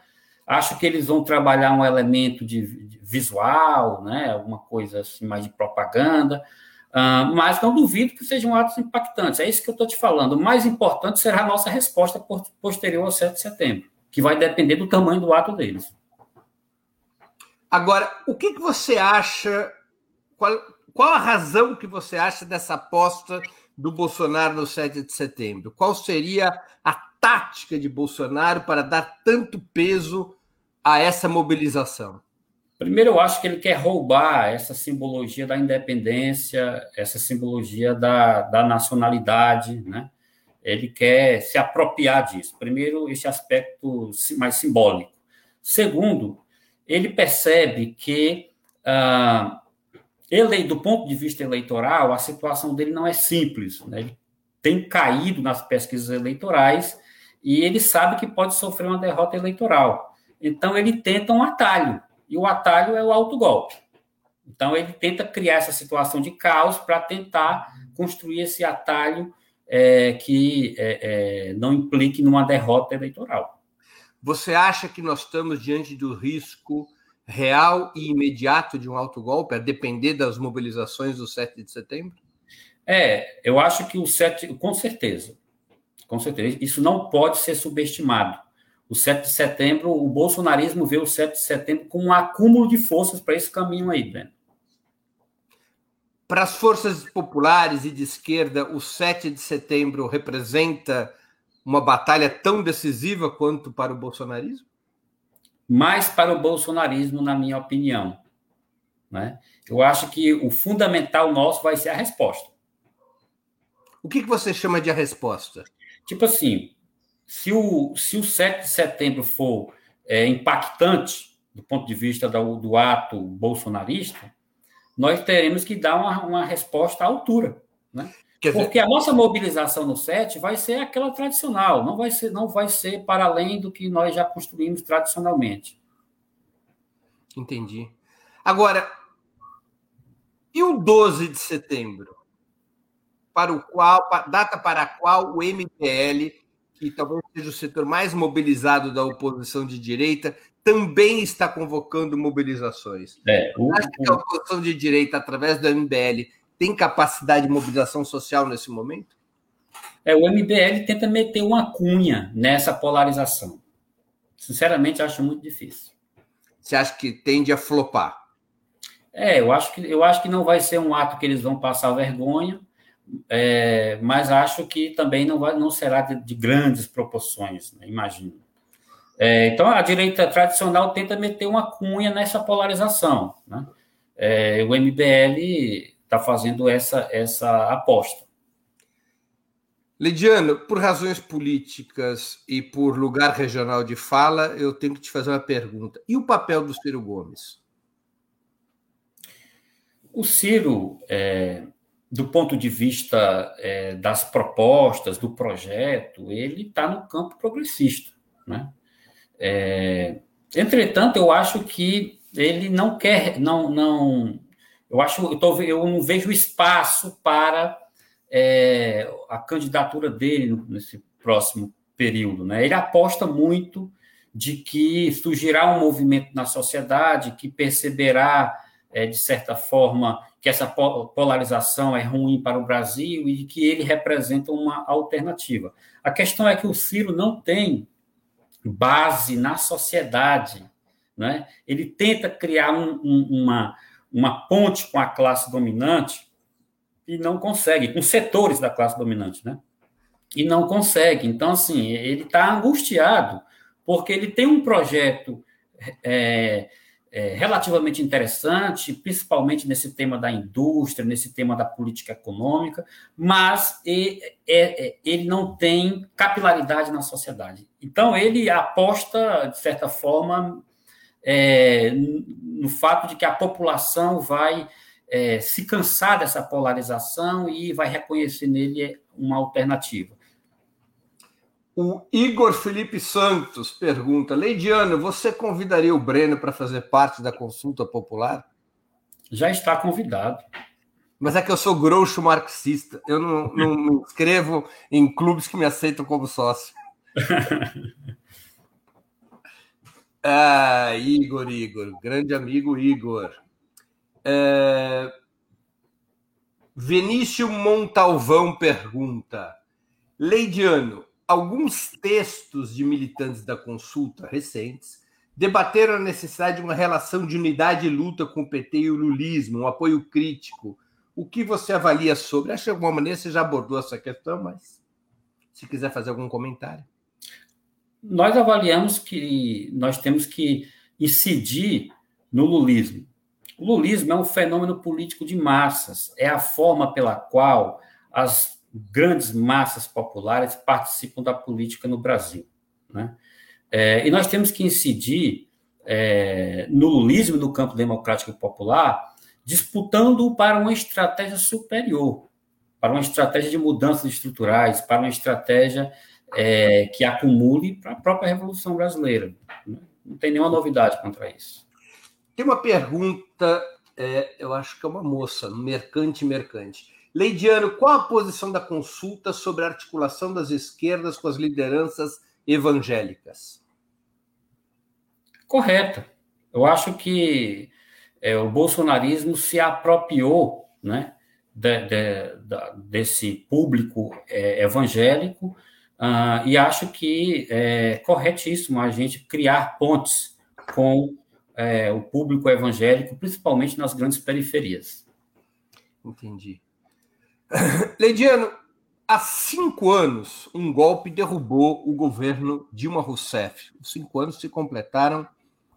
Acho que eles vão trabalhar um elemento de, de visual, né? Alguma coisa assim mais de propaganda. Uh, mas não duvido que sejam atos impactantes. É isso que eu estou te falando. O mais importante será a nossa resposta posterior ao 7 de setembro, que vai depender do tamanho do ato deles. Agora, o que, que você acha? Qual, qual a razão que você acha dessa aposta do Bolsonaro no 7 de setembro? Qual seria a tática de Bolsonaro para dar tanto peso a essa mobilização? Primeiro, eu acho que ele quer roubar essa simbologia da independência, essa simbologia da, da nacionalidade, né? Ele quer se apropriar disso. Primeiro, esse aspecto mais simbólico. Segundo, ele percebe que, ah, ele, do ponto de vista eleitoral, a situação dele não é simples. Né? Ele tem caído nas pesquisas eleitorais e ele sabe que pode sofrer uma derrota eleitoral. Então, ele tenta um atalho, e o atalho é o autogolpe. Então, ele tenta criar essa situação de caos para tentar construir esse atalho é, que é, é, não implique numa derrota eleitoral. Você acha que nós estamos diante do risco real e imediato de um autogolpe, a depender das mobilizações do 7 de setembro? É, eu acho que o 7, com certeza, com certeza, isso não pode ser subestimado. O 7 de setembro, o bolsonarismo vê o 7 de setembro como um acúmulo de forças para esse caminho aí, Breno. Para as forças populares e de esquerda, o 7 de setembro representa uma batalha tão decisiva quanto para o bolsonarismo? Mais para o bolsonarismo, na minha opinião. Né? Eu acho que o fundamental nosso vai ser a resposta. O que, que você chama de a resposta? Tipo assim, se o, se o 7 de setembro for é, impactante do ponto de vista do, do, ato bolsonarista, nós teremos que dar uma, uma resposta à altura. Né? Porque a nossa mobilização no 7 vai ser aquela tradicional, não vai ser, não vai ser para além do que nós já construímos tradicionalmente. Entendi. Agora, e o 12 de setembro? Para o qual, data para a qual o MPL que talvez seja o setor mais mobilizado da oposição de direita, também está convocando mobilizações. É, o, Acha que a oposição de direita, através do MBL, tem capacidade de mobilização social nesse momento? É, o MBL tenta meter uma cunha nessa polarização. Sinceramente, acho muito difícil. Você acha que tende a flopar? É, eu acho que, eu acho que não vai ser um ato que eles vão passar vergonha, é, mas acho que também não, vai, não será de, de grandes proporções, né, imagino. É, então, a direita tradicional tenta meter uma cunha nessa polarização. Né? É, o MBL está fazendo essa, essa aposta. Lidiano, por razões políticas e por lugar regional de fala, eu tenho que te fazer uma pergunta. E o papel do Ciro Gomes? O Ciro, é, do ponto de vista é, das propostas, do projeto, ele está no campo progressista. Né? É, entretanto, eu acho que ele não quer, não, não, eu acho, eu, tô, eu não vejo espaço para é, a candidatura dele nesse próximo período. Né? Ele aposta muito de que surgirá um movimento na sociedade que perceberá, é, de certa forma, que essa polarização é ruim para o Brasil e que ele representa uma alternativa. A questão é que o Ciro não tem base na sociedade. Né? Ele tenta criar um, um, uma, uma ponte com a classe dominante e não consegue, com setores da classe dominante, né? E não consegue. Então, assim, ele está angustiado porque ele tem um projeto é, é, relativamente interessante, principalmente nesse tema da indústria, nesse tema da política econômica, mas ele, é, é, ele não tem capilaridade na sociedade. Então, ele aposta, de certa forma, é, no fato de que a população vai é, se cansar dessa polarização e vai reconhecer nele uma alternativa. O Igor Felipe Santos pergunta: Leidiano, você convidaria o Breno para fazer parte da consulta popular? Já está convidado. Mas é que eu sou grosso marxista. Eu não, não me inscrevo em clubes que me aceitam como sócio. Ah, Igor, Igor, grande amigo Igor. É... Vinícius Montalvão pergunta: Leidiano, alguns textos de militantes da consulta recentes debateram a necessidade de uma relação de unidade e luta com o PT e o lulismo, um apoio crítico. O que você avalia sobre? Acho que de alguma maneira você já abordou essa questão, mas se quiser fazer algum comentário. Nós avaliamos que nós temos que incidir no lulismo. O lulismo é um fenômeno político de massas, é a forma pela qual as grandes massas populares participam da política no Brasil. Né? É, e nós temos que incidir é, no lulismo do campo democrático e popular, disputando para uma estratégia superior, para uma estratégia de mudanças estruturais, para uma estratégia é, que acumule para a própria Revolução Brasileira. Né? Não tem nenhuma novidade contra isso. Tem uma pergunta, é, eu acho que é uma moça, mercante mercante. Leidiano, qual a posição da consulta sobre a articulação das esquerdas com as lideranças evangélicas? Correta. Eu acho que é, o bolsonarismo se apropriou né, de, de, de, desse público é, evangélico uh, e acho que é corretíssimo a gente criar pontes com é, o público evangélico, principalmente nas grandes periferias. Entendi. Leidiano, Há cinco anos, um golpe derrubou o governo Dilma Rousseff. Os cinco anos se completaram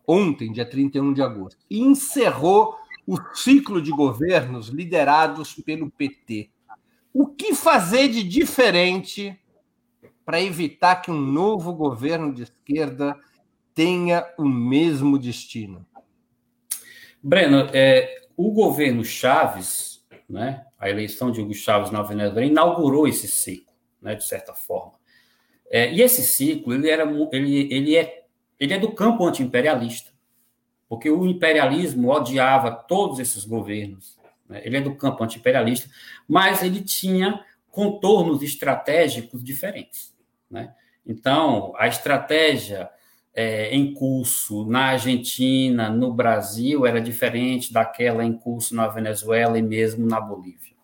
ontem, dia 31 de agosto, e encerrou o ciclo de governos liderados pelo PT. O que fazer de diferente para evitar que um novo governo de esquerda tenha o mesmo destino? Breno, é, o governo Chaves, né, a eleição de Hugo Chávez na Venezuela inaugurou esse ciclo, né, de certa forma. É, e esse ciclo ele era ele, ele é ele é do campo anti-imperialista, porque o imperialismo odiava todos esses governos. Né? Ele é do campo anti-imperialista, mas ele tinha contornos estratégicos diferentes. Né? Então, a estratégia é, em curso na Argentina, no Brasil, era diferente daquela em curso na Venezuela e mesmo na Bolívia.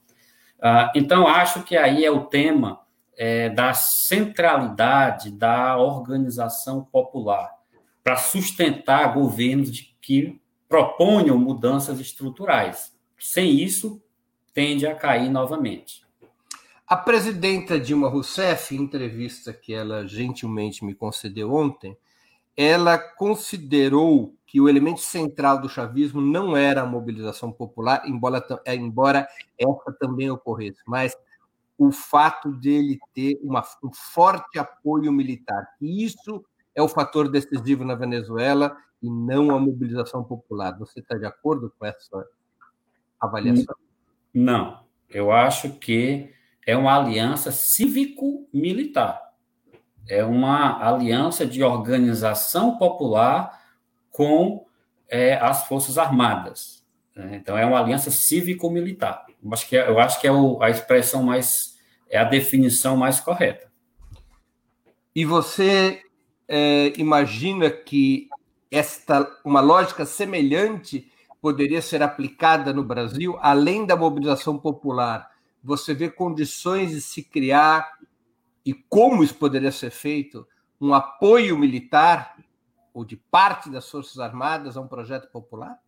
Uh, então, acho que aí é o tema é, da centralidade da organização popular para sustentar governos de, que proponham mudanças estruturais. Sem isso, tende a cair novamente. A presidenta Dilma Rousseff, em entrevista que ela gentilmente me concedeu ontem, ela considerou que o elemento central do chavismo não era a mobilização popular, embora, é, embora essa também ocorresse, mas o fato dele ter uma, um forte apoio militar. Isso é o fator decisivo na Venezuela e não a mobilização popular. Você está de acordo com essa avaliação? Não. Eu acho que é uma aliança cívico-militar é uma aliança de organização popular com é, as Forças Armadas. Né? Então, é uma aliança cívico-militar. Eu acho que é, eu acho que é o, a expressão mais, é a definição mais correta. E você é, imagina que esta uma lógica semelhante poderia ser aplicada no Brasil, além da mobilização popular? Você vê condições de se criar e como isso poderia ser feito, um apoio militar ou de parte das Forças Armadas a um projeto popular?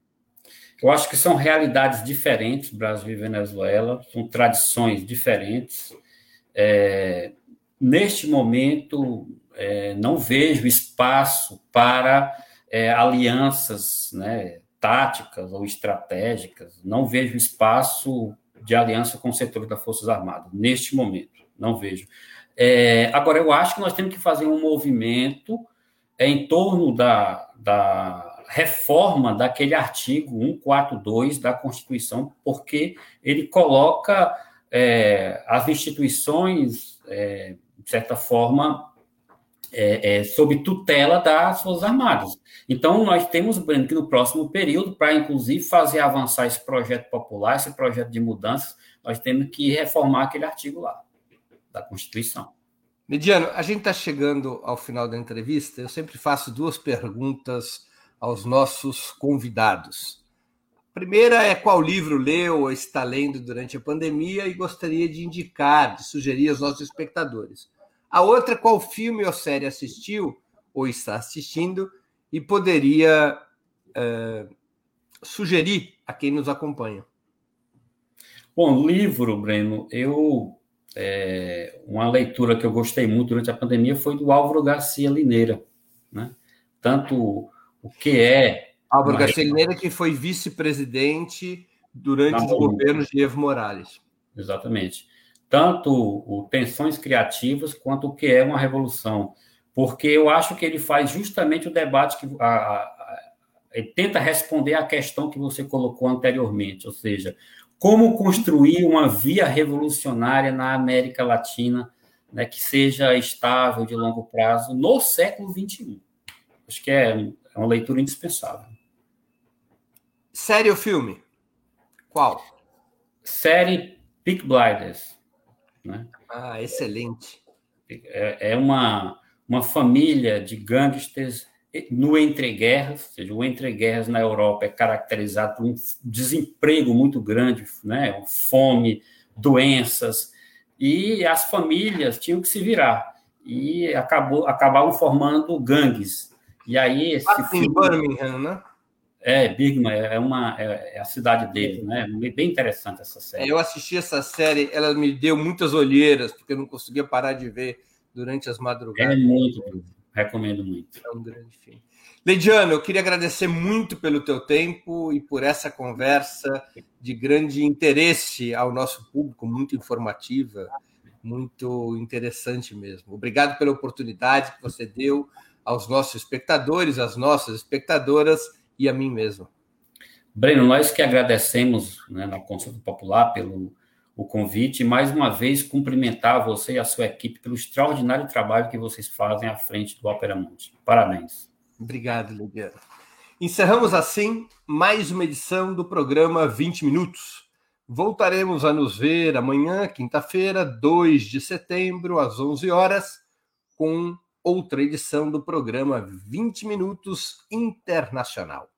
Eu acho que são realidades diferentes, Brasil e Venezuela, são tradições diferentes. É, neste momento, é, não vejo espaço para é, alianças né, táticas ou estratégicas, não vejo espaço de aliança com o setor das Forças Armadas, neste momento, não vejo. É, agora, eu acho que nós temos que fazer um movimento em torno da, da reforma daquele artigo 142 da Constituição, porque ele coloca é, as instituições, é, de certa forma, é, é, sob tutela das Forças Armadas. Então, nós temos, Breno, que no próximo período, para inclusive fazer avançar esse projeto popular, esse projeto de mudanças, nós temos que reformar aquele artigo lá da Constituição. Mediano, a gente está chegando ao final da entrevista. Eu sempre faço duas perguntas aos nossos convidados. A primeira é qual livro leu ou está lendo durante a pandemia e gostaria de indicar, de sugerir aos nossos espectadores. A outra, qual filme ou série assistiu ou está assistindo e poderia é, sugerir a quem nos acompanha. Bom, livro, Breno, eu é, uma leitura que eu gostei muito durante a pandemia foi do Álvaro Garcia Lineira, né? Tanto o que é Álvaro Garcia Lineira que foi vice-presidente durante os governos de Evo Morales. Exatamente. Tanto o Tensões Criativas quanto o que é uma revolução, porque eu acho que ele faz justamente o debate que a, a, ele tenta responder à questão que você colocou anteriormente, ou seja, como construir uma via revolucionária na América Latina né, que seja estável de longo prazo no século XXI. Acho que é, é uma leitura indispensável. Série ou filme? Qual? Série Peak Blinders. Né? Ah, excelente. É, é uma, uma família de gangsters no entreguerras, ou seja, o entreguerras na Europa é caracterizado por um desemprego muito grande, né, fome, doenças, e as famílias tinham que se virar e acabou acabaram formando gangues. E aí esse ah, filme, Birmingham, né? É, Birmingham é uma é, é a cidade dele, né? Bem interessante essa série. É, eu assisti essa série, ela me deu muitas olheiras porque eu não conseguia parar de ver durante as madrugadas. É muito Recomendo muito. É um grande filme. Leidiano, eu queria agradecer muito pelo teu tempo e por essa conversa de grande interesse ao nosso público, muito informativa, muito interessante mesmo. Obrigado pela oportunidade que você deu aos nossos espectadores, às nossas espectadoras e a mim mesmo. Breno, nós que agradecemos né, na Consulta Popular pelo o convite e, mais uma vez, cumprimentar você e a sua equipe pelo extraordinário trabalho que vocês fazem à frente do Opera Mundi. Parabéns. Obrigado, Lidiano. Encerramos assim mais uma edição do programa 20 Minutos. Voltaremos a nos ver amanhã, quinta-feira, 2 de setembro, às 11 horas, com outra edição do programa 20 Minutos Internacional.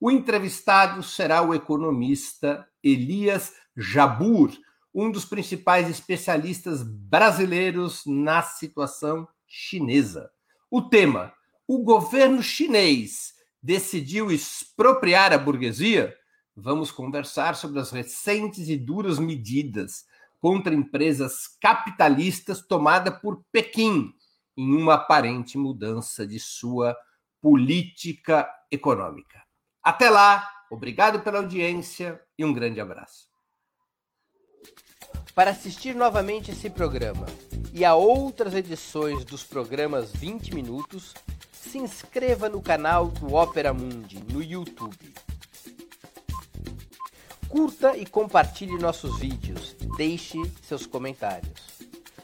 O entrevistado será o economista Elias Jabur, um dos principais especialistas brasileiros na situação chinesa. O tema: o governo chinês decidiu expropriar a burguesia? Vamos conversar sobre as recentes e duras medidas contra empresas capitalistas tomadas por Pequim em uma aparente mudança de sua política econômica. Até lá, obrigado pela audiência e um grande abraço. Para assistir novamente esse programa e a outras edições dos programas 20 Minutos, se inscreva no canal do Opera Mundi no YouTube. Curta e compartilhe nossos vídeos, deixe seus comentários.